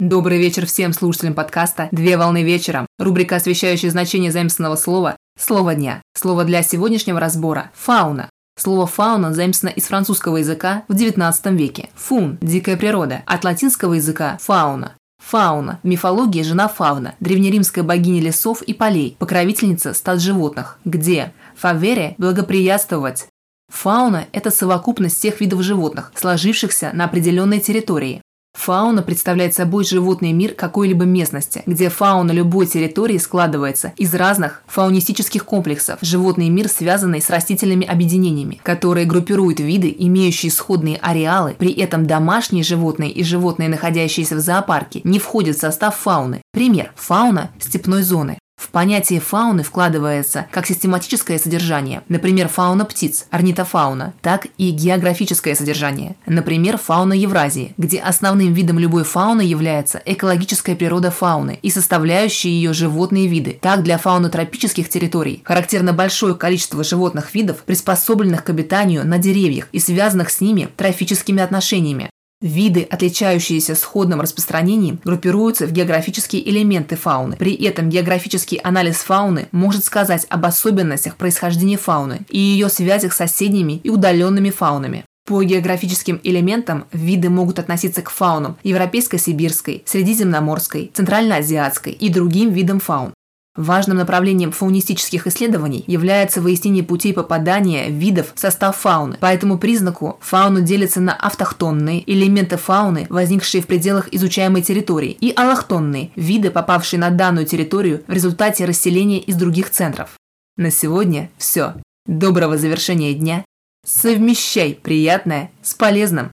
Добрый вечер всем слушателям подкаста «Две волны вечером». Рубрика, освещающая значение заимственного слова «Слово дня». Слово для сегодняшнего разбора – «фауна». Слово «фауна» заимствовано из французского языка в XIX веке. Фун – дикая природа, от латинского языка «фауна». Фауна. В мифологии жена Фауна, древнеримская богиня лесов и полей, покровительница стад животных, где фавере – благоприятствовать. Фауна – это совокупность всех видов животных, сложившихся на определенной территории. Фауна представляет собой животный мир какой-либо местности, где фауна любой территории складывается из разных фаунистических комплексов. Животный мир, связанный с растительными объединениями, которые группируют виды, имеющие сходные ареалы, при этом домашние животные и животные, находящиеся в зоопарке, не входят в состав фауны. Пример. Фауна степной зоны. В понятие фауны вкладывается как систематическое содержание, например, фауна птиц, орнитофауна, так и географическое содержание, например, фауна Евразии, где основным видом любой фауны является экологическая природа фауны и составляющие ее животные виды. Так для фауны тропических территорий характерно большое количество животных видов, приспособленных к обитанию на деревьях и связанных с ними трофическими отношениями. Виды, отличающиеся сходным распространением, группируются в географические элементы фауны. При этом географический анализ фауны может сказать об особенностях происхождения фауны и ее связях с соседними и удаленными фаунами. По географическим элементам виды могут относиться к фаунам европейско-сибирской, средиземноморской, центральноазиатской и другим видам фаун. Важным направлением фаунистических исследований является выяснение путей попадания видов в состав фауны. По этому признаку фауну делится на автохтонные элементы фауны, возникшие в пределах изучаемой территории, и аллохтонные виды, попавшие на данную территорию в результате расселения из других центров. На сегодня все. Доброго завершения дня. Совмещай приятное с полезным.